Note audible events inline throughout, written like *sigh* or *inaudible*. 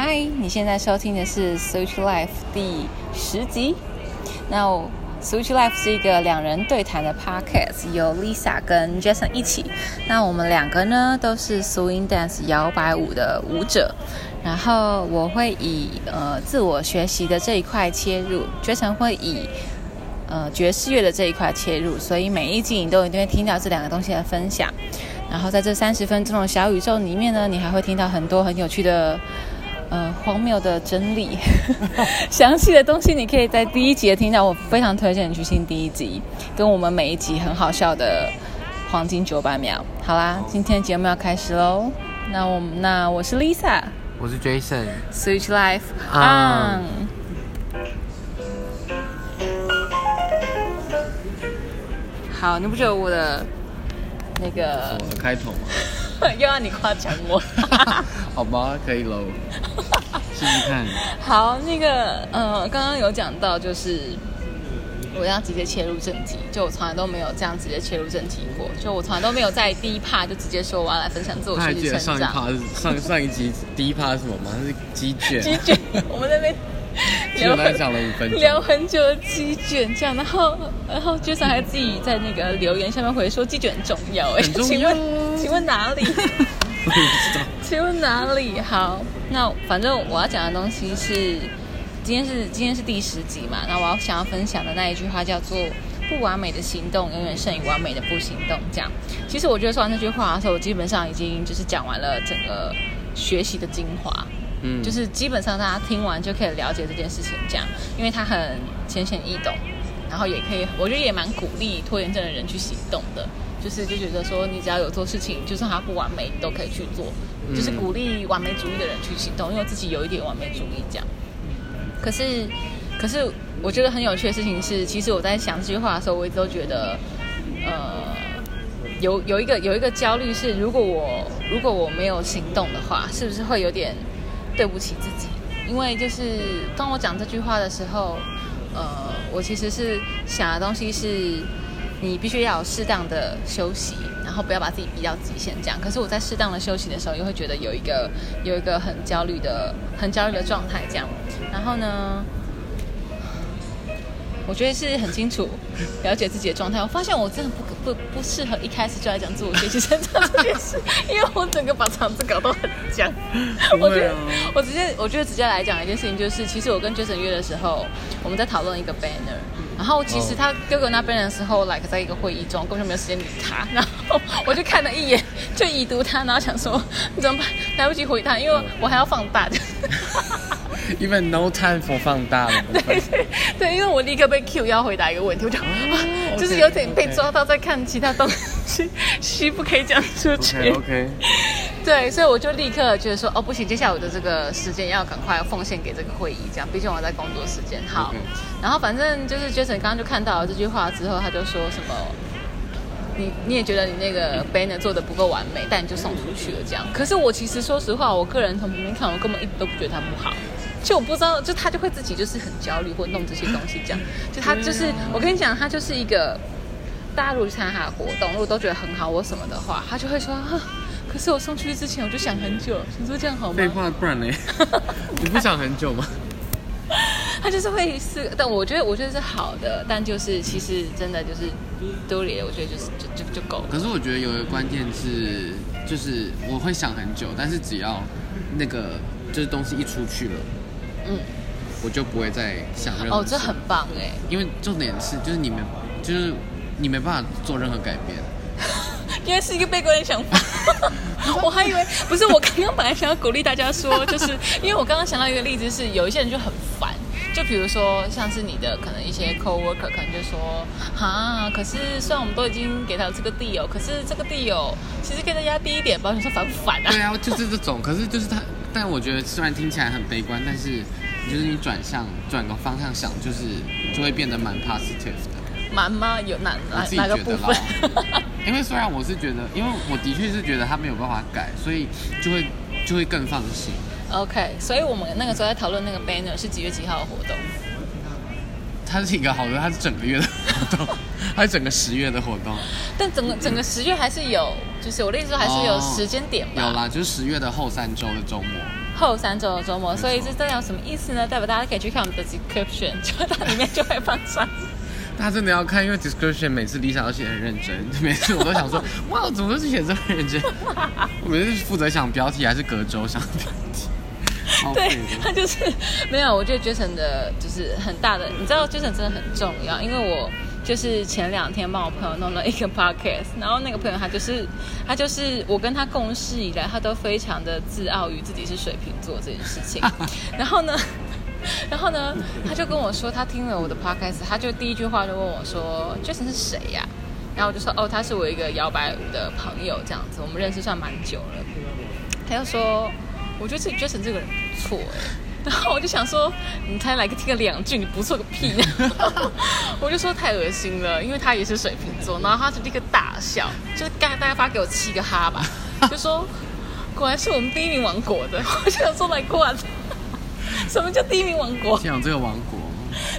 嗨，你现在收听的是 Switch Life 第十集。那 Switch Life 是一个两人对谈的 podcast，由 Lisa 跟 Jason 一起。那我们两个呢都是 Swing Dance 摇摆舞的舞者。然后我会以呃自我学习的这一块切入，Jason 会以呃爵士乐的这一块切入。所以每一集你都一定会听到这两个东西的分享。然后在这三十分钟的小宇宙里面呢，你还会听到很多很有趣的。呃，荒谬的真理，*laughs* 详细的东西你可以在第一集听到。我非常推荐你去听第一集，跟我们每一集很好笑的黄金九百秒。好啦，今天节目要开始喽。那我那我是 Lisa，我是 Jason，Switch Life on。好，你不觉得我的那个开头吗？*laughs* 又要你夸奖我，*laughs* 好吧，可以喽，试试看。好，那个，呃，刚刚有讲到，就是我要直接切入正题，就我从来都没有这样直接切入正题过，就我从来都没有在第一趴就直接说我要来分享自我学习成长。上一趴是上上一集第一趴是什么吗？是鸡卷。鸡卷，我们那边。聊讲了五分钟，聊很久的鸡卷这样，然后然后 Jason 还自己在那个留言下面回说鸡卷很重要哎，请问请问哪里？*laughs* 请问哪里？好，那反正我要讲的东西是今天是今天是第十集嘛，那我要想要分享的那一句话叫做不完美的行动永远胜于完美的不行动。这样，其实我觉得说完这句话的时候，我基本上已经就是讲完了整个学习的精华。嗯，就是基本上大家听完就可以了解这件事情，这样，因为它很浅显易懂，然后也可以，我觉得也蛮鼓励拖延症的人去行动的，就是就觉得说你只要有做事情，就算它不完美，你都可以去做，就是鼓励完美主义的人去行动，因为我自己有一点完美主义这样。可是，可是我觉得很有趣的事情是，其实我在想这句话的时候，我一直都觉得，呃，有有一个有一个焦虑是，如果我如果我没有行动的话，是不是会有点？对不起自己，因为就是当我讲这句话的时候，呃，我其实是想的东西是，你必须要有适当的休息，然后不要把自己逼到极限这样。可是我在适当的休息的时候，又会觉得有一个有一个很焦虑的、很焦虑的状态这样。然后呢？我觉得是很清楚 *laughs* 了解自己的状态。我发现我真的不不不适合一开始就来讲自我学习成长这件事，因为我整个把场子搞得很僵。我觉得我直接我觉得直接来讲一件事情，就是其实我跟 Jason 约的时候，我们在讨论一个 banner，然后其实他哥哥那 banner 的时候，like 在一个会议中，根本就没有时间理他。然后我就看了一眼，就已读他，然后想说你怎么办？来不及回他，因为我还要放大。Even no time for 放大了。对对，因为我立刻被 Q 要回答一个问题，我就就是有点被抓到在看其他东西，*laughs* 虚不可以讲出去。OK。对，所以我就立刻觉得说，哦不行，接下来我的这个时间要赶快奉献给这个会议，这样，毕竟我在工作时间。好，然后反正就是 Jason 刚刚就看到了这句话之后，他就说什么，你你也觉得你那个 banner 做的不够完美，但你就送出去了这样。可是我其实说实话，我个人从旁边看，我根本一直都不觉得它不好。就我不知道，就他就会自己就是很焦虑，或弄这些东西这样。就他就是，我跟你讲，他就是一个，大家如果去参加他的活动，如果都觉得很好或什么的话，他就会说，可是我送出去之前我就想很久，你说这样好吗？废话，不然呢？*laughs* 你不想很久吗？*laughs* 他就是会是，但我觉得我觉得是好的，但就是其实真的就是丢脸，我觉得就是就就就够了。可是我觉得有一个关键是，就是我会想很久，但是只要那个就是东西一出去了。嗯，我就不会再想任何。哦，这很棒哎！因为重点是，就是你们，就是你没办法做任何改变。*laughs* 因为是一个悲观的想法。*laughs* 我还以为不是，我刚刚本来想要鼓励大家说，就是因为我刚刚想到一个例子，是有一些人就很烦，就比如说像是你的可能一些 co-worker 可能就说，哈，可是虽然我们都已经给他这个地哦，可是这个地哦，其实可以再压低一点，保险说烦不烦啊？对啊，就是这种，可是就是他。但我觉得虽然听起来很悲观，但是就是你转向转个方向想，就是就会变得蛮 positive 的。蛮吗？有哪哪哪个部分？*laughs* 因为虽然我是觉得，因为我的确是觉得他没有办法改，所以就会就会更放心。OK，所以我们那个时候在讨论那个 banner 是几月几号的活动？它是一个好的，它是整个月的活动，*laughs* 它是整个十月的活动。但整个整个十月还是有，就是我的意思说还是有时间点吧。有啦，就是十月的后三周的周末。后三周的周末，所以这代表什么意思呢？代表大家可以去看我们的 description，就它里面就会放上。大家真的要看，因为 description 每次 Lisa 都写很认真，*laughs* 每次我都想说，哇，怎么都是写这么认真？*laughs* 我每次负责想标题还是隔周想标题。*laughs* 对他就是没有，我觉得 Jason 的就是很大的，你知道 Jason 真的很重要，因为我就是前两天帮我朋友弄了一个 podcast，然后那个朋友他就是他就是我跟他共事以来，他都非常的自傲于自己是水瓶座这件事情，*laughs* 然后呢。然后呢，他就跟我说，他听了我的 podcast，他就第一句话就问我说：“Jason 是谁呀？”然后我就说：“哦，他是我一个摇摆舞的朋友，这样子，我们认识算蛮久了。”他又说：“我觉得自己 Jason 这个人不错哎。”然后我就想说：“你才来个听个两句，你不错个屁！” *laughs* 我就说太恶心了，因为他也是水瓶座，然后他就立刻大笑，就是刚才大家发给我七个哈吧，*laughs* 就说：“果然是我们第一名王国的。”我就想说来过。*laughs* 什么叫第一名王国？讲这个王国，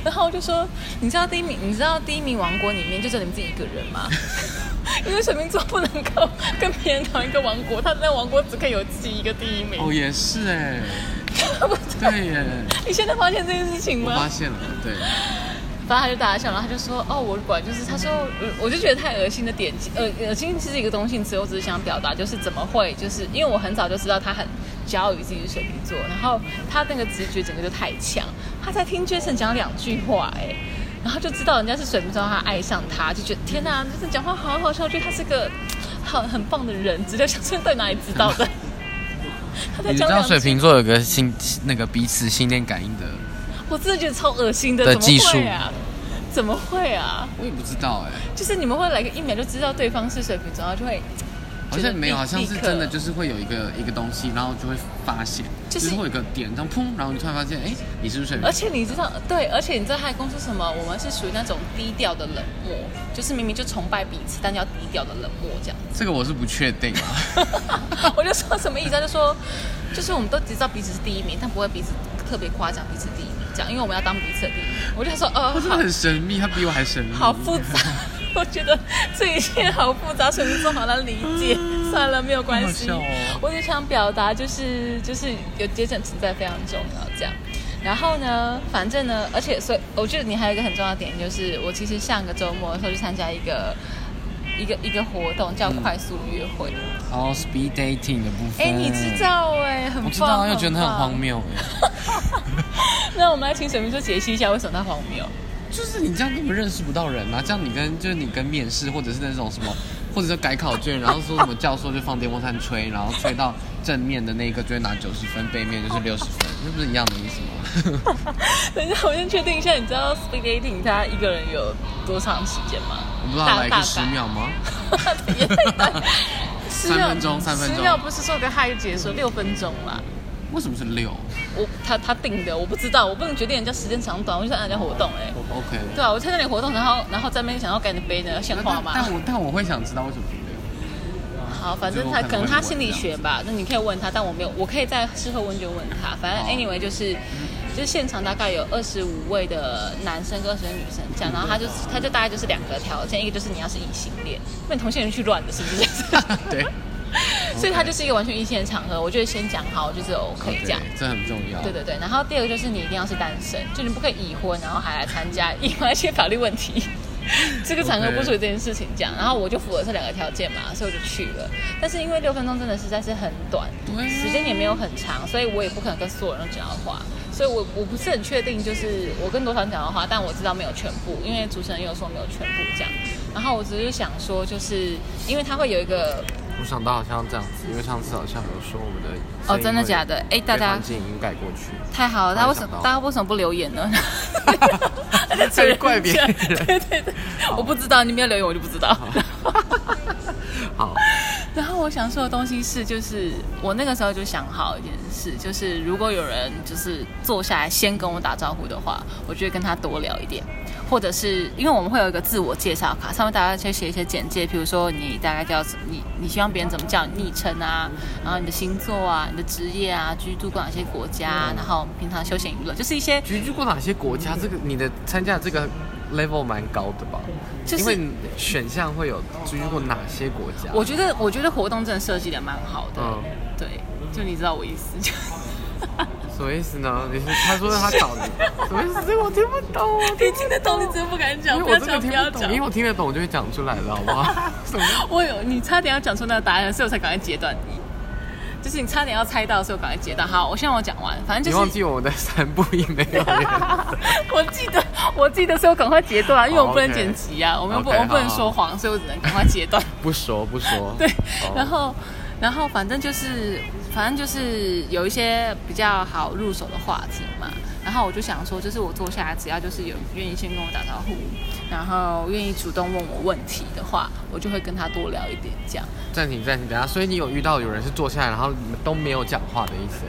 然后我就说，你知道第一名，你知道第一名王国里面就只有你们自己一个人吗？因为水瓶座不能够跟别人同一个王国，他那王国只可以有自己一个第一名。哦，也是哎，*laughs* 对耶。你现在发现这件事情吗？我发现了，对。然后他就大笑，然后他就说：“哦，我管，就是他说，我就觉得太恶心的点，呃，恶心其实一个中性词，我只是想表达，就是怎么会，就是因为我很早就知道他很骄傲于自己是水瓶座，然后他那个直觉整个就太强，他在听 Jason 讲两句话，哎，然后就知道人家是水瓶座，他爱上他，就觉得天哪，Jason 讲话好好笑，觉得他是个很很棒的人，直接想说在哪里知道的？*laughs* 你知道水瓶座有个心那个彼此心电感应的。”我真的觉得超恶心的，的技术啊？怎么会啊？我也不知道哎。就是你们会来个一秒就知道对方是水瓶座，然后就会好像没有，好像是真的，就是会有一个一个东西，然后就会发现，就是会有一个点，然后砰，然后你突然发现，哎，你是不是？而且你知道，对，而且你知道他的公司什么？我们是属于那种低调的冷漠，就是明明就崇拜彼此，但要低调的冷漠这样。这个我是不确定啊。*laughs* 我就说什么意思？他就说，就是我们都知道彼此是第一名，但不会彼此特别夸奖彼此第一名这样。因为我们要当彼此的第一名，我就说，呃，他真的很神秘，他比我还神秘，好复杂，*laughs* 我觉得这一切好复杂，水瓶座好难理解。算了，没有关系，我就想表达，就是就是有节省存在非常重要，这样。然后呢，反正呢，而且所以我觉得你还有一个很重要的点，就是我其实上个周末的时候去参加一个。一个一个活动叫快速约会，哦，speed dating 的部分。哎，你知道哎，很我知道，又觉得它很荒谬哎。*laughs* 那我们来请水明说解析一下为什么它荒谬。就是你这样根本认识不到人啊！这样你跟就是你跟面试或者是那种什么，或者是改考卷，然后说什么教授就放电风扇吹，然后吹到正面的那一个就会拿九十分，背面就是六十分，那不是一样的意思吗？*laughs* 等一下，我先确定一下，你知道 speed dating 他一个人有多长时间吗？我不知道，来个十秒吗？三分钟，三分钟。十秒不是说个嗨就结束，六分钟啦。为什么是六？我他他定的，我不知道，我不能决定人家时间长短，我就参加活动哎。OK。对啊，我参加你活动，然后然后在那边想要改你的杯呢，鲜花嘛。但我但我会想知道为什么是六。好，反正他可能他心理学吧，那你可以问他，但我没有，我可以在事后问就问他。反正 anyway 就是。就是现场大概有二十五位的男生跟二十位女生这样，然后他就他就大概就是两个条件，一个就是你要是异性恋，因为同性人去乱的是不是？*laughs* 对。所以它就是一个完全异性的场合，我觉得先讲好就是 OK 这样，这很重要。对对对，然后第二个就是你一定要是单身，就你不可以已婚然后还来参加，因为一些法律问题，*laughs* 这个场合不属于这件事情这样。然后我就符合这两个条件嘛，所以我就去了。但是因为六分钟真的实在是很短，时间也没有很长，所以我也不可能跟所有人讲到话。所以，我我不是很确定，就是我跟多少人讲到话，但我知道没有全部，因为主持人有说没有全部这样。然后我只是想说，就是因为他会有一个，我想到好像这样子，因为上次好像有说我们的哦，真的假的？哎，大家已经改过去，太好了。他为什么？大家为什么不留言呢？*laughs* 在怪别人？对 *laughs* 对对，我不知道，你没有留言，我就不知道。好。然后我想说的东西是，就是我那个时候就想好一件事，就是如果有人就是坐下来先跟我打招呼的话，我就会跟他多聊一点，或者是因为我们会有一个自我介绍卡，上面大家先写一些简介，比如说你大概叫你你希望别人怎么叫你昵称啊，然后你的星座啊，你的职业啊，居住过哪些国家，然后平常休闲娱乐，就是一些居住过哪些国家，这个你的参加这个。Level 蛮高的吧，因为选项会有居过哪些国家？我觉得，我觉得活动真的设计的蛮好的。嗯，对，就你知道我意思就。*laughs* 什么意思呢？你是他说他找你，*laughs* 什么意思？这个我听不懂。你听得懂，你真的不敢讲。因为我真的听不懂，因为我听得懂，我就会讲出来了，好不好？*laughs* 我有，你差点要讲出那个答案，所以我才赶快截断你。就是你差点要猜到，所以我赶快截到。好，我现在我讲完，反正就是。你忘记我的三步一没有？我记得，我记得，所以我赶快截断，因为我不能剪辑啊，我们不，我不能说谎，所以我只能赶快截断。不说，不说。对，然后。然后反正就是，反正就是有一些比较好入手的话题嘛。然后我就想说，就是我坐下来，只要就是有愿意先跟我打招呼，然后愿意主动问我问题的话，我就会跟他多聊一点。这样。暂停，暂停，等下。所以你有遇到有人是坐下来，然后你们都没有讲话的意思？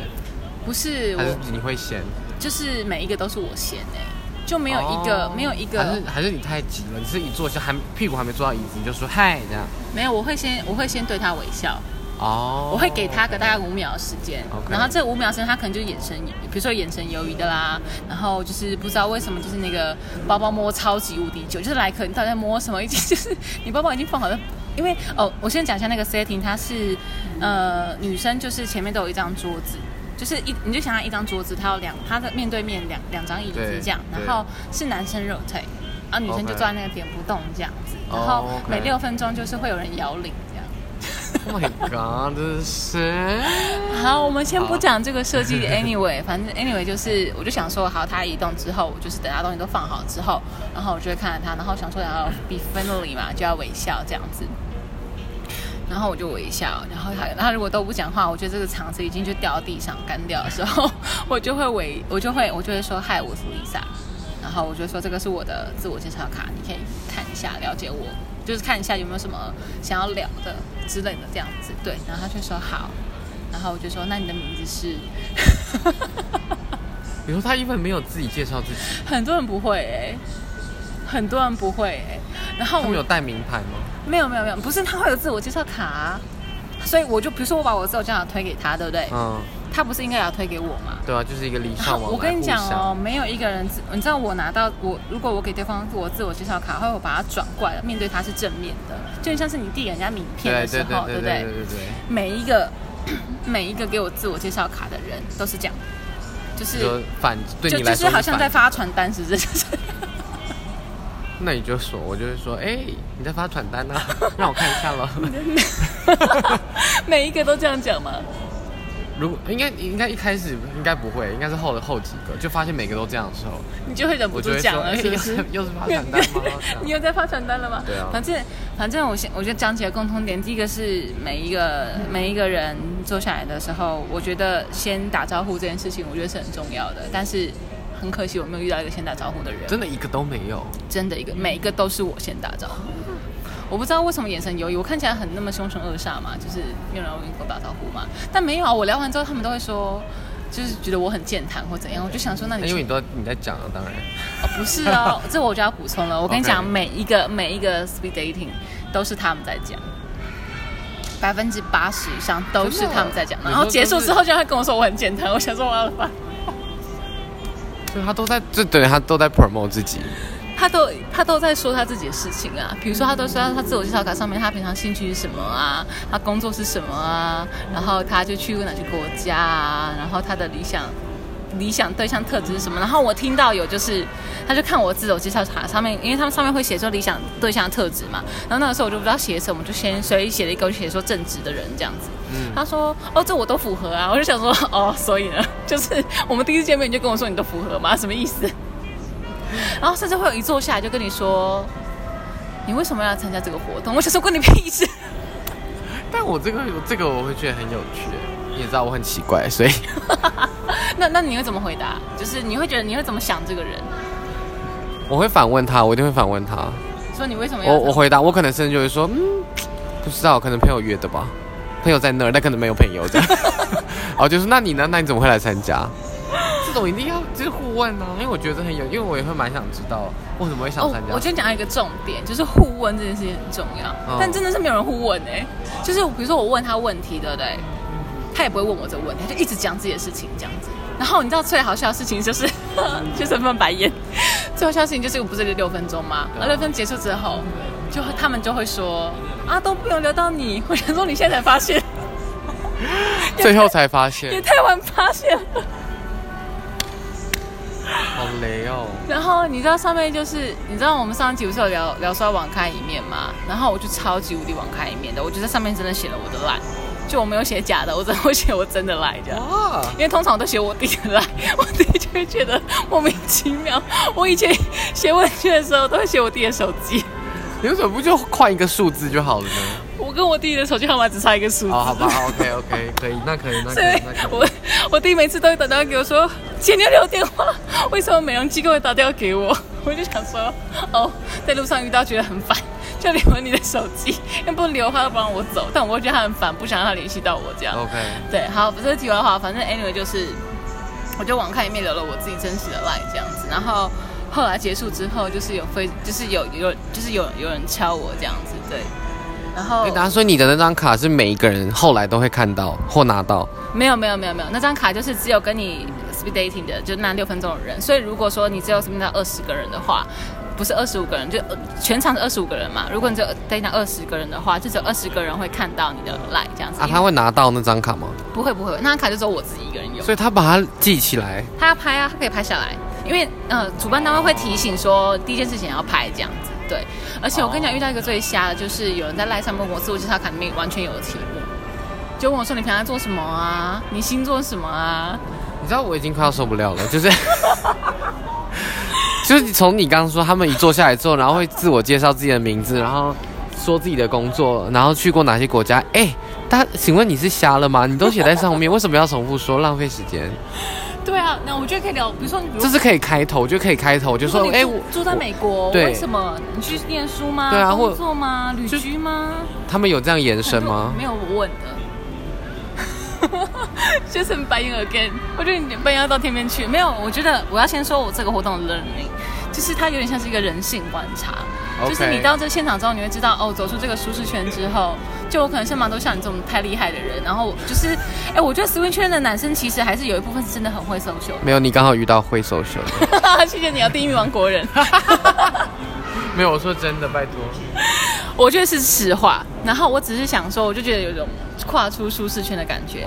不是，还是你会先？就是每一个都是我先哎，就没有一个没有一个。还是还是你太急了？你是一坐下还屁股还没坐到椅子，你就说嗨这样？没有，我会先我会先对他微笑。哦，我会给他个大概五秒的时间，然后这五秒时间他可能就眼神，比如说眼神犹豫的啦，然后就是不知道为什么就是那个包包摸超级无敌久，就是来客你到底在摸什么？已经就是你包包已经放好了，因为哦，我先讲一下那个 setting，它是呃女生就是前面都有一张桌子，就是一你就想象一张桌子，它有两它的面对面两两张椅子这样，然后是男生肉腿，然后女生就坐在那个点不动这样子，然后每六分钟就是会有人摇铃。My God，这是好，我们先不讲这个设计。Anyway，反正 Anyway 就是，我就想说，好，他移动之后，我就是等他东西都放好之后，然后我就会看着他，然后想说要 be friendly 嘛，就要微笑这样子。然后我就微笑，然后他，他如果都不讲话，我觉得这个场子已经就掉到地上干掉的时候，我就会微，我就会，我就会说，嗨，我是 Lisa。然后我就说，这个是我的自我介绍卡，你可以看一下，了解我。就是看一下有没有什么想要聊的之类的这样子，对，然后他就说好，然后我就说那你的名字是？*laughs* 你说他一般没有自己介绍自己，*laughs* 很多人不会哎，很多人不会哎，然后我们有带名牌吗？没有没有没有，不是他会有自我介绍卡，所以我就比如说我把我的自我介绍卡推给他，对不对？嗯。他不是应该要推给我吗？对啊，就是一个礼尚往 *laughs* 我跟你讲哦，没有一个人，你知道我拿到我，如果我给对方我自我介绍卡，会我把它转过来，面对他是正面的，就像是你递人家名片的时候，对不对？对对对。每一个 *clears throat* 每一个给我自我介绍卡的人都是这样，就是反对你来说，就是好像在发传单是不是。那你就说，我就会说，哎，你在发传单呢，让我看一下喽。每一个都这样讲吗？如果应该应该一开始应该不会，应该是后的后几个就发现每个都这样的时候，你就会忍不住讲了，是不是？*laughs* 又是发传单吗？*laughs* 你又在发传单了吗？对啊。反正反正我先我觉得讲起来共通点，第一个是每一个每一个人坐下来的时候，我觉得先打招呼这件事情，我觉得是很重要的。但是很可惜，我没有遇到一个先打招呼的人，真的一个都没有，真的一个每一个都是我先打招呼。我不知道为什么眼神犹豫，我看起来很那么凶神恶煞嘛，就是没有人跟我打招呼嘛。但没有啊，我聊完之后，他们都会说，就是觉得我很健谈或怎样。我就想说，那你因为你都你在讲啊，当然。哦，不是哦，*laughs* 这我就要补充了。我跟你讲，每一个每一个 speed dating 都是他们在讲，百分之八十以上都是他们在讲。然后结束之后，就会跟我说我很健谈。我想说我要发，所以他都在，就等于他都在 promote 自己。他都他都在说他自己的事情啊，比如说他都说他自我介绍卡上面他平常兴趣是什么啊，他工作是什么啊，然后他就去过哪些国家啊，然后他的理想理想对象特质是什么，然后我听到有就是他就看我自我介绍卡上面，因为他们上面会写说理想对象特质嘛，然后那个时候我就不知道写什么，就先随意写了一个，就写说正直的人这样子。他说哦这我都符合啊，我就想说哦所以呢，就是我们第一次见面你就跟我说你都符合吗？什么意思？*laughs* 然后甚至会有一坐下来就跟你说，你为什么要参加这个活动？我想说关你屁事。但我这个这个我会觉得很有趣，你也知道我很奇怪，所以。*laughs* 那那你会怎么回答？就是你会觉得你会怎么想这个人？我会反问他，我一定会反问他。说你为什么要？我我回答，我可能甚至就会说，嗯，不知道，可能朋友约的吧，朋友在那儿，但可能没有朋友这样。然 *laughs* 后就是，那你呢？那你怎么会来参加？这种一定要就是互问呢，因为我觉得很有，因为我也会蛮想知道为什么会想参加。我先讲一个重点，就是互问这件事情很重要，但真的是没有人互问哎。就是比如说我问他问题，对不对？他也不会问我这个问题，他就一直讲自己的事情这样子。然后你知道最好笑的事情就是，*laughs* 就是翻白眼。*laughs* 最好笑的事情就是不是六分钟吗？然后六分结束之后，就他们就会说啊都不用留到你。我想说你现在才发现。*laughs* 最后才发现也，太晚发现了。好雷哦。然后你知道上面就是，你知道我们上一集不是有聊聊说要网开一面吗？然后我就超级无敌网开一面的，我就在上面真的写了我的赖，就我没有写假的，我真的会写我真的赖这样。哇，因为通常我都写我弟的赖，我弟就会觉得莫名其妙。我以前写问卷的时候都会写我弟的手机，你为什么不就换一个数字就好了呢？我跟我弟的手机号码只差一个数字。哦，好吧，OK OK，可以，那可以，那可以，那可以。我我弟每次都会打电话给我说：“姐，你要留电话。”为什么美容机构会打电话给我？*laughs* 我就想说，哦，在路上遇到觉得很烦，就留了你的手机，要不留的话，要不让我走。但我会觉得他很烦，不想让他联系到我这样。OK，对，好，不是题外话，反正 anyway 就是，我就网开一面留了我自己真实的 line 这样子，然后后来结束之后，就是有飞，就是有有就是有有人敲我这样子，对，然后哎，大家说你的那张卡是每一个人后来都会看到或拿到，没有没有没有没有，那张卡就是只有跟你 speed dating 的，就那六分钟的人。所以如果说你只有 speed 到二十个人的话，不是二十五个人，就呃全场是二十五个人嘛。如果你只有 dating 到二十个人的话，就只有二十个人会看到你的 line 这样子。啊，他会拿到那张卡吗？不会不会，那张卡就只有我自己一个人有。所以他把它记起来。他要拍啊，他可以拍下来，因为呃，主办单位会提醒说第一件事情要拍这样子。对，而且我跟你讲，遇到一个最瞎的，就是有人在赖上面问我自我介绍卡里面完全有题目，就问我说你平常做什么啊？你星座什么啊？你知道我已经快要受不了了，就是，*laughs* 就是从你刚刚说他们一坐下来之后，然后会自我介绍自己的名字，然后说自己的工作，然后去过哪些国家。哎，大家，请问你是瞎了吗？你都写在上面，为什么要重复说？浪费时间。对啊，那我觉得可以聊，比如说你，比如这是可以开头，我觉得可以开头，就说，哎，哎，我住在美国，对为什么？你去念书吗？对啊或工作吗？旅居吗？他们有这样延伸吗？没有我问的。*laughs* 就是白眼 again，我觉得你白眼要到天边去。没有，我觉得我要先说我这个活动的 learning，就是它有点像是一个人性观察。就是你到这现场之后，你会知道哦，走出这个舒适圈之后，就我可能身旁都像你这种太厉害的人。然后就是，哎，我觉得 swing 圈的男生其实还是有一部分是真的很会 social 没有，你刚好遇到会 social。*laughs* 谢谢你啊，地狱王国人。*laughs* *laughs* 没有，我说真的，拜托。我觉得是实话。然后我只是想说，我就觉得有种跨出舒适圈的感觉。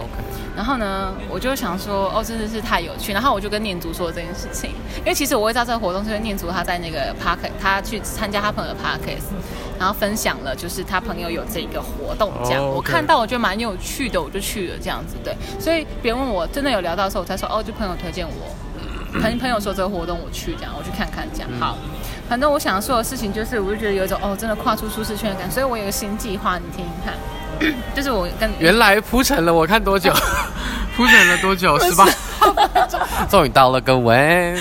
然后呢，我就想说，哦，真的是太有趣。然后我就跟念祖说这件事情，因为其实我会知道这个活动是因为念祖他在那个 park，他去参加他朋友的 parkes，然后分享了就是他朋友有这个活动这样。我看到我觉得蛮有趣的，我就去了这样子对。所以别人问我真的有聊到的时候，我才说哦，就朋友推荐我，朋朋友说这个活动我去这样，我去看看这样。好，反正我想说的事情就是，我就觉得有一种哦，真的跨出舒适圈的感觉。所以我有个新计划，你听听看。*coughs* 就是我跟原来铺陈了，我看多久？*laughs* 铺陈了多久？十八。*laughs* 终于到了，各位。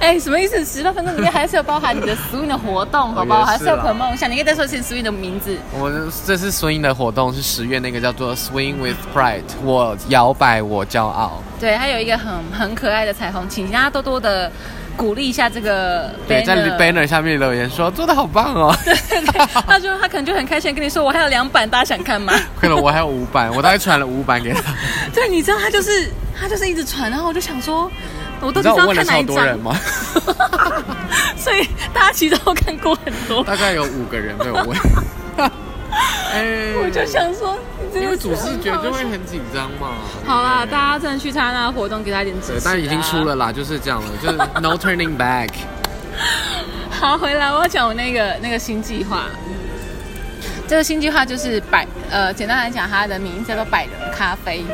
哎，什么意思？十八分钟里面还是要包含你的 swing 的活动，*laughs* 好不好？还是要 promote 一下。你可以再说一次 swing 的名字。我们这次 swing 的活动是十月那个叫做 Swing with Pride，我摇摆我骄傲。对，还有一个很很可爱的彩虹，请大家多多的鼓励一下这个 banner。对，在 banner 下面留言说做的好棒哦。*laughs* 对他就他可能就很开心跟你说，我还有两版，大家想看吗？*laughs* 亏了我还有五版，我大概传了五版给他。*laughs* 对，你知道他就是他就是一直传，然后我就想说，我都不知道看哪一超多人张，吗？所以大家其实都看过很多。大概有五个人被我问。哎，我就想说，因为主视觉就会很紧张嘛。好啦，大家真的去参加那个活动，给他一点支持、，对但已经出了。啦，就是这样了，就是 no turning back。好，回来我要讲我那个那个新计划。这个新计划就是百呃，简单来讲，它的名字叫做百人咖啡，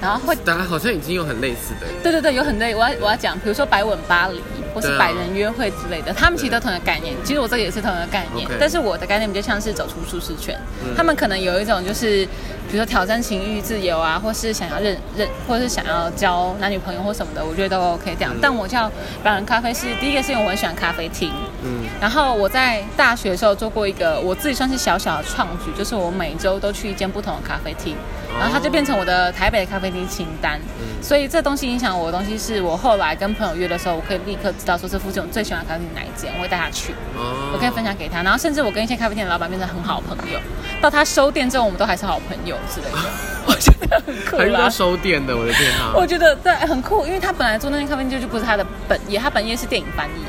然后会大家好像已经有很类似的，对对对，有很类。我要我要讲，比如说百吻巴黎，或是百人约会之类的，他们其实都同一个概念。其实我这个也是同一个概念但是我的概念比较像是走出舒适圈。嗯他们可能有一种就是，比如说挑战情欲自由啊，或是想要认认，或是想要交男女朋友或什么的，我觉得都 OK 这样。但我叫百人咖啡是第一个是因为我很喜欢咖啡厅，嗯，然后我在大学的时候做过一个我自己算是小小的创举，就是我每周都去一间不同的咖啡厅，然后它就变成我的台北的咖啡厅清单。所以这东西影响我的东西是我后来跟朋友约的时候，我可以立刻知道说这附近我最喜欢的咖啡厅哪一间，我会带他去，哦我可以分享给他。然后甚至我跟一些咖啡店的老板变成很好朋友，到他收店之后，我们都还是好朋友之类的。*laughs* 我觉得很酷啦还遇到。收店的，我的天啊！我觉得对很酷，因为他本来做那间咖啡店就就不是他的本业，他本业是电影翻译。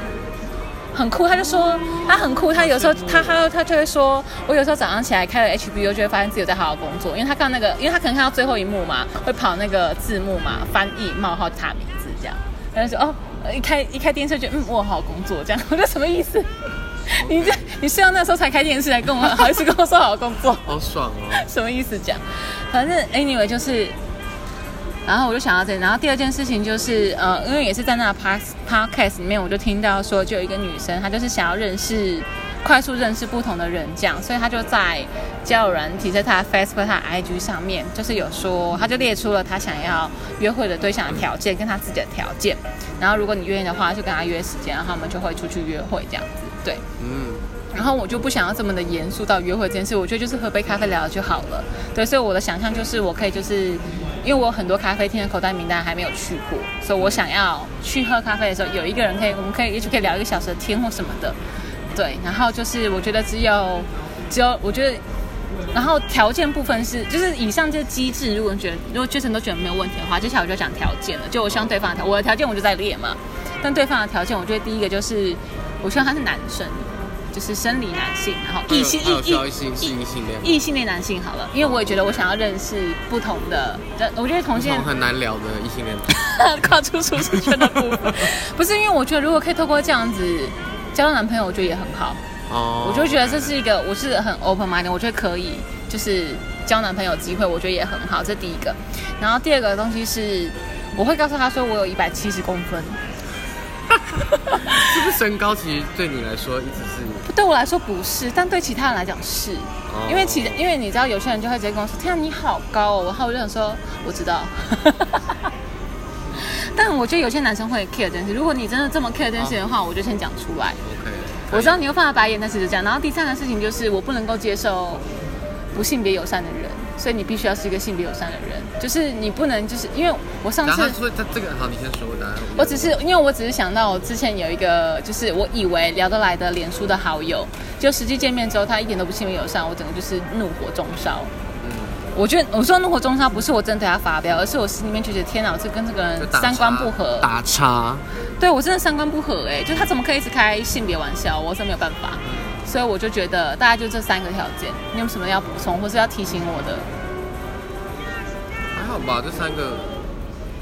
很酷，他就说他很酷，他有时候他他他就会说，我有时候早上起来开了 HBO 就会发现自己有在好好工作，因为他看那个，因为他可能看到最后一幕嘛，会跑那个字幕嘛，翻译冒号他名字这样，他就说哦，一开一开电视就嗯，我好好工作这样，我说什么意思？*laughs* 你这你睡到那时候才开电视来跟我好意思跟我说好好工作，好爽哦！*laughs* 什么意思讲？反正 anyway 就是。然后我就想到这，然后第二件事情就是，呃，因为也是在那 p podcast 里面，我就听到说，就有一个女生，她就是想要认识，快速认识不同的人，这样，所以他就在交友软体，在她 Facebook、他 IG 上面，就是有说，他就列出了他想要约会的对象的条件，跟他自己的条件，然后如果你愿意的话，就跟他约时间，然后我们就会出去约会这样子，对，嗯。然后我就不想要这么的严肃到约会这件事，我觉得就是喝杯咖啡聊就好了。对，所以我的想象就是我可以就是，因为我有很多咖啡厅的口袋名单还没有去过，所以我想要去喝咖啡的时候有一个人可以，我们可以也许可以聊一个小时的天或什么的。对，然后就是我觉得只有只有我觉得，然后条件部分是就是以上这些机制，如果你觉得如果 Jason 都觉得没有问题的话，接下来我就讲条件了。就我希望对方的条，我的条件我就在列嘛。但对方的条件，我觉得第一个就是我希望他是男生。就是生理男性，然后异性异异性异性恋异性恋男性好了，因为我也觉得我想要认识不同的，我觉得同性很难聊的异性恋，*laughs* 跨出舒适圈的部分，不是因为我觉得如果可以透过这样子交到男朋友，我觉得也很好哦，我就觉得这是一个我是很 open mind，我觉得可以就是交男朋友机会，我觉得也很好，这第一个，然后第二个东西是我会告诉他说我有一百七十公分。*laughs* 是不是身高其实对你来说一直是？对我来说不是，但对其他人来讲是。因为其因为你知道，有些人就会直接跟我说：“天啊，你好高哦！”然后我就想说：“我知道。” *laughs* 但我觉得有些男生会 care 这件事。如果你真的这么 care 这件事的话，我就先讲出来。OK。我知道你又犯了白眼，但是就这样。然后第三个事情就是，我不能够接受不性别友善的人。所以你必须要是一个性别友善的人，就是你不能就是因为我上次说他这个好，你先说的。我只是因为我只是想到我之前有一个，就是我以为聊得来的脸书的好友，就实际见面之后，他一点都不性别友善，我整个就是怒火中烧。嗯，我觉得我说怒火中烧不是我真的对他发飙，而是我心里面觉得天哪，我这跟这个人三观不合，打叉。对我真的三观不合哎，就他怎么可以一直开性别玩笑，我真没有办法。所以我就觉得大概就这三个条件，你有什么要补充或是要提醒我的？还好吧，这三个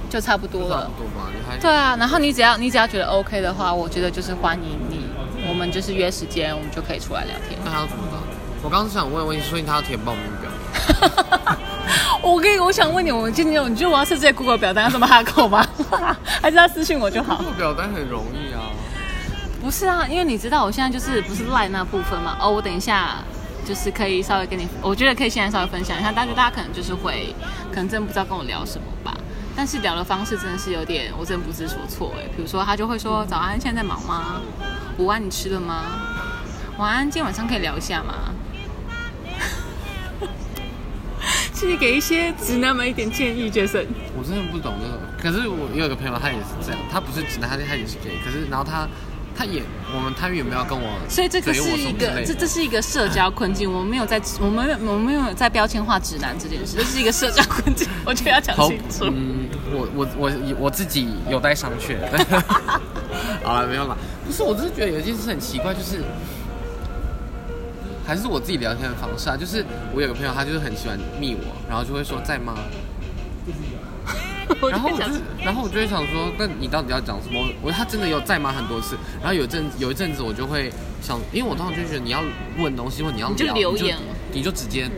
就差不多了。差不多吧，你还对啊。然后你只要你只要觉得 OK 的话，我觉得就是欢迎你，我们就是约时间，我们就可以出来聊天。那他要怎么搞？我刚刚是想问问题，所以他要填报名表。*laughs* 我可以，我想问你，我今天你觉得我要设这 Google 表单要这么哈口吗？*laughs* 还是他私信我就好？Google 表单很容易啊。不是啊，因为你知道我现在就是不是赖那部分嘛。哦，我等一下就是可以稍微跟你，我觉得可以现在稍微分享一下。但是大家可能就是会，可能真的不知道跟我聊什么吧。但是聊的方式真的是有点，我真不知所措哎。比如说他就会说：“早安，现在在忙吗？午安，你吃了吗？晚安，今天晚上可以聊一下吗？”请你给一些直男们一点建议，杰森。我真的不懂这种。可是我有一个朋友，他也是这样，他不是直男，他他也是 gay，可是然后他。他也，我们他有没有跟我？所以这个是一个，这这是一个社交困境。我们没有在，我们我们没有在标签化直男这件事，这是一个社交困境。我觉得要讲清楚。嗯，我我我我自己有待商榷。*laughs* 好了，没有了。不是，我只是觉得有一件事很奇怪，就是还是我自己聊天的方式啊。就是我有个朋友，他就是很喜欢密我，然后就会说在吗？然后我就，然后我就会想说，那你到底要讲什么？我他真的有在吗？很多次。然后有一阵有一阵子，我就会想，因为我当时就觉得你要问东西或你要聊，你就你就直接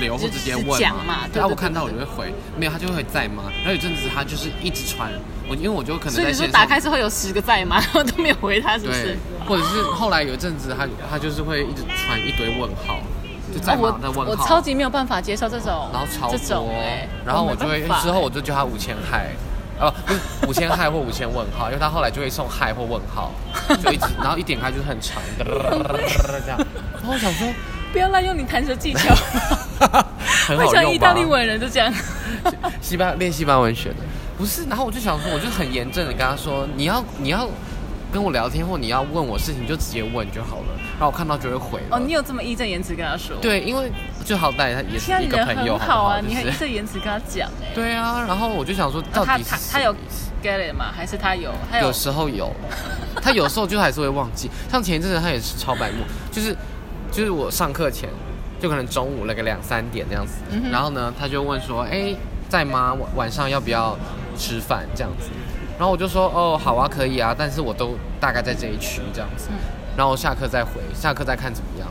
留或直接问嘛。对啊我看到我就会回，没有他就会在吗？然后有阵子他就是一直传我，因为我就可能在线打开之后有十个在吗？*laughs* 然后都没有回他，是不是？或者是后来有一阵子他他就是会一直传一堆问号。我我超级没有办法接受这种，然后超多，然后我就会之后我就叫他五千嗨，哦不是五千嗨或五千问号，因为他后来就会送嗨或问号，*laughs* 就一直然后一点开就是很长的，这样，然后我想说不要滥用你弹舌技巧，*laughs* 很好用意大利文人就这样，*laughs* 西班练西班牙文学的，不是，然后我就想说，我就很严正的跟他说，你要你要。跟我聊天或你要问我事情就直接问就好了，然后我看到就会回。哦，你有这么义正言辞跟他说？对，因为就好歹他也是一个朋友，很好啊，就是你还义正言辞跟他讲哎。对啊，然后我就想说，到底是他他有 get it 吗？还是他有？他有时候有，*laughs* 他有时候就还是会忘记。像前一阵子他也是超白目，就是就是我上课前，就可能中午那个两三点这样子，嗯然后呢他就问说，哎，在吗？晚晚上要不要吃饭这样子？然后我就说，哦，好啊，可以啊，但是我都大概在这一区这样子，嗯然后我下课再回，下课再看怎么样。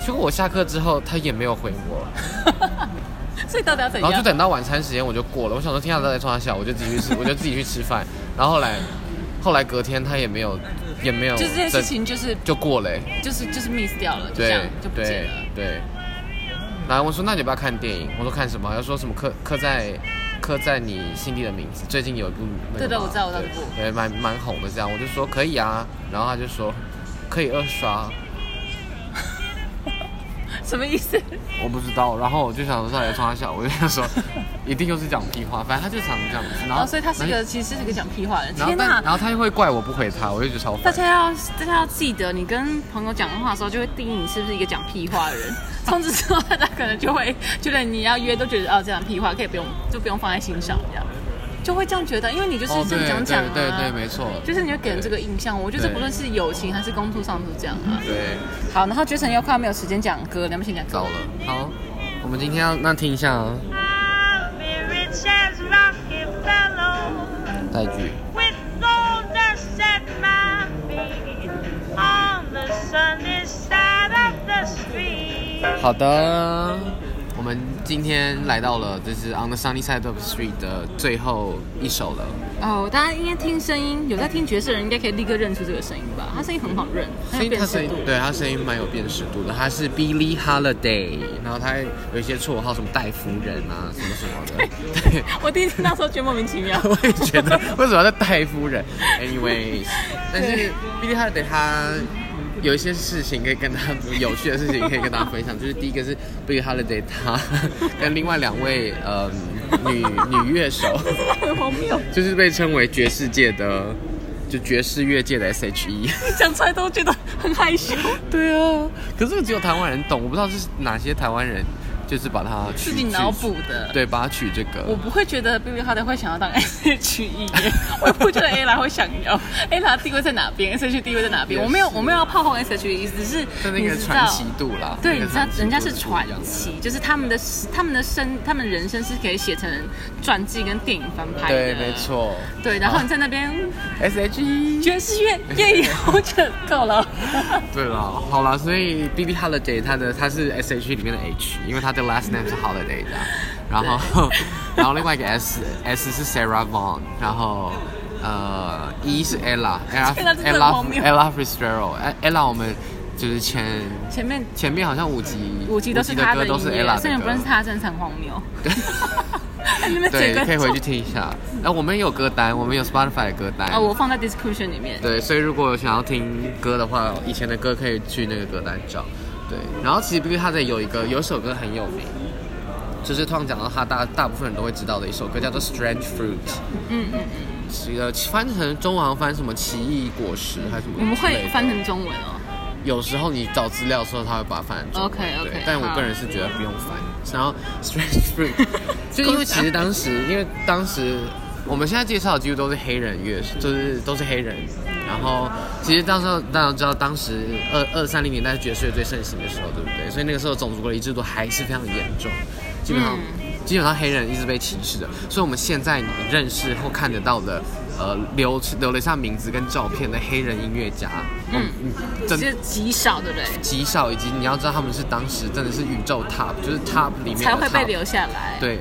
结果我下课之后，他也没有回我，*laughs* 所以到底要怎样？然后就等到晚餐时间我就过了。我想说天啊，都在冲他笑，我就自己去吃，*laughs* 我就自己去吃饭。然后后来，后来隔天他也没有，也没有，就是这件事情就是就过了、欸。就是就是 miss 掉了，就这样对就不见了。对。然后我说那你要不要看电影？我说看什么？他说什么刻刻在刻在你心底的名字。最近有一部对对我知道我知道对，蛮蛮红的这样。我就说可以啊，然后他就说可以二刷。*laughs* 什么意思？我不知道，然后我就想说他来冲他笑，我就想说 *laughs* 一定又是讲屁话，反正他就常这样子。然后哦，所以他是一个其实是个讲屁话的人。天然后但然！后他又会怪我不回他，我就觉得超烦。大家要大家要记得，你跟朋友讲话的时候，就会定义你是不是一个讲屁话的人。*laughs* 从此之后，大家可能就会觉得你要约都觉得哦，这样屁话可以不用就不用放在心上，这样就会这样觉得，因为你就是哦，这对样讲讲啊，对对对，没错，就是你会给人这个印象。我觉得这不论是友情还是工作上都这样啊。对，好，然后绝尘又快要没有时间讲歌，你要不要先讲歌糟了。好，我们今天要那听一下啊 I'll be rich as Rockefeller 带句。with my feet on the sunny side of the street. 好的，我们今天来到了就是 On the Sunny Side of the Street 的最后一首了。哦，大家应该听声音，有在听爵士的人应该可以立刻认出这个声音吧？他声音很好认，很有所以他声音。对他声音蛮有辨识度的，他是 Billie Holiday，然后他有一些绰号，什么戴夫人啊，什么什么的。对，*laughs* 我第一次听到时候觉得莫名其妙。*laughs* 我也觉得为什么要叫戴夫人？Anyways，但是 Billie Holiday 他有一些事情可以跟他有趣的事情可以跟大家分享，*laughs* 就是第一个是 Billie Holiday 他跟另外两位呃女 *laughs* 女乐手，很荒谬，就是被称为爵士界的就爵士乐界的 E S.H.E。讲出来都觉得很害羞。*laughs* 对啊，可是只有台湾人懂，我不知道是哪些台湾人就是把它自己脑补的对，把它取这个。我不会觉得 Billy Holiday 会想要当 S.H.E，*laughs* 耶我也不觉得 Ella 会想要。Ella 地位在哪边？S.H.E 地位在哪边？我没有，我没有要炮轰 S.H.E，只是就那你知道个传奇度啦，对，那个你知道人家是传奇，就是他们的他们的生他们人生是可以写成传记跟电影翻拍的。对，没。错。对，然后你在那边 S.H.E。爵士乐耶，我觉得够了。*laughs* 对了，好了，所以 Billie Holiday 他的他是 S.H.E 里面的 H，因为他的 last name 是 Holiday 的，然后 *laughs* 然后另外一个 S S 是 Sarah Vaughan，然后呃 E 是 Ella Ella *laughs* 天哪这真的很 Ella 荒谬 Ella Ella 我们就是前前面前面好像五集五集都是的他的歌都是音乐 Ella 虽然不认识的歌。他，真的是很荒谬。对，*laughs* 可以回去听一下。然后我们有歌单，我们有 Spotify 的歌单。哦，我放在 description 里面。对，所以如果想要听歌的话，以前的歌可以去那个歌单找。对，然后其实 Billie Holiday 有一个有一首歌很有名，就是通常讲到他大大部分人都会知道的一首歌，叫做《Strange Fruit》。嗯嗯嗯，是呃翻成中文翻什么奇异果实还是什么？我们会翻。成中文哦。有时候你找资料的时候，他会把它翻成中文。OK，OK，对但我个人是觉得不用翻。然后 Strange Fruit，就 *laughs* 因为其实当时，因为当时我们现在介绍的几乎都是黑人乐，就是都是黑人。然后其实到时候大家知道，当时二二三零年代是爵士乐最盛行的时候，对不对？所以那个时候种族隔离制度还是非常严重，基本上、基本上黑人一直被歧视的。所以我们现在你认识或看得到的。呃，留留了下名字跟照片的黑人音乐家，嗯嗯，真是极少，对不对？极少，以及你要知道他们是当时真的是宇宙 top，就是 top 里面的才会被留下来。对，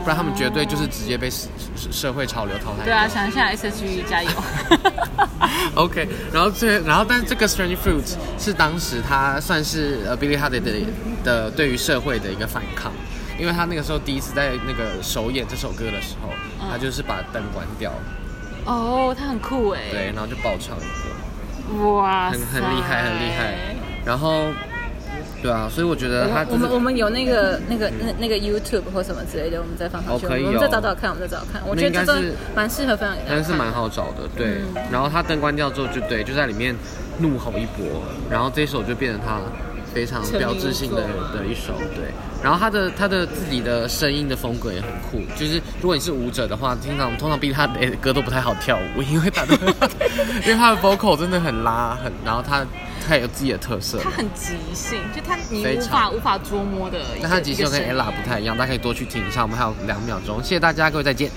不然他们绝对就是直接被社社会潮流淘汰。对啊，想一下 S.H.E 加油。*laughs* OK，然后这然后但是这个 Strange Fruit 是当时他算是呃 Billie Holiday 的的对于社会的一个反抗，因为他那个时候第一次在那个首演这首歌的时候，嗯他就是把灯关掉，哦，他很酷哎。对，然后就爆唱一个。哇，很很厉害，很厉害。然后，对啊，所以我觉得他、就是、我们我们有那个那个那那个 YouTube 或什么之类的，我们再放上去。哦可以我们再哦找找看，我们再找找看。我觉得这个蛮适合分享给大家。但是蛮好找的，对。然后他灯关掉之后就对，就在里面怒吼一波，然后这首就变成他非常标志性的无的一首，对。然后他的他的自己的声音的风格也很酷，就是如果你是舞者的话，经常通常逼他的歌都不太好跳舞，因为他的 *laughs* 因为他的 vocal 真的很拉很，然后他他有自己的特色他。很即兴，就他你无法无法捉摸的一个。那他即兴跟 ella 不太一样，大家可以多去听一下。我们还有两秒钟，谢谢大家，各位再见。